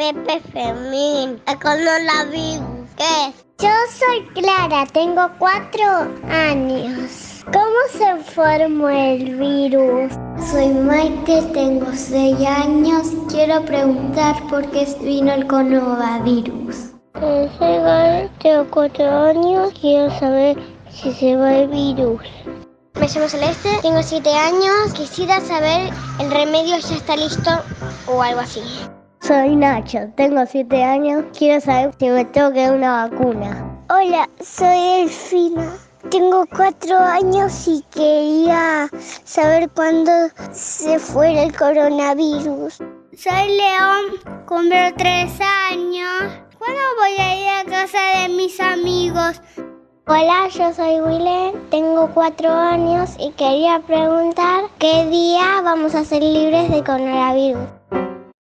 Pepe Fermín. El coronavirus, ¿qué es? Yo soy Clara, tengo cuatro años. ¿Cómo se formó el virus? Soy Maite, tengo seis años. Quiero preguntar por qué vino el coronavirus. Soy Gal, tengo cuatro años. Quiero saber si se va el virus. Me llamo Celeste, tengo siete años. Quisiera saber el remedio ya está listo o algo así. Soy Nacho, tengo siete años. Quiero saber si me tengo que dar una vacuna. Hola, soy Delfina. Tengo cuatro años y quería saber cuándo se fuera el coronavirus. Soy León, cumplo tres años. ¿Cuándo voy a ir a casa de mis amigos? Hola, yo soy Willem, tengo cuatro años y quería preguntar qué día vamos a ser libres de coronavirus.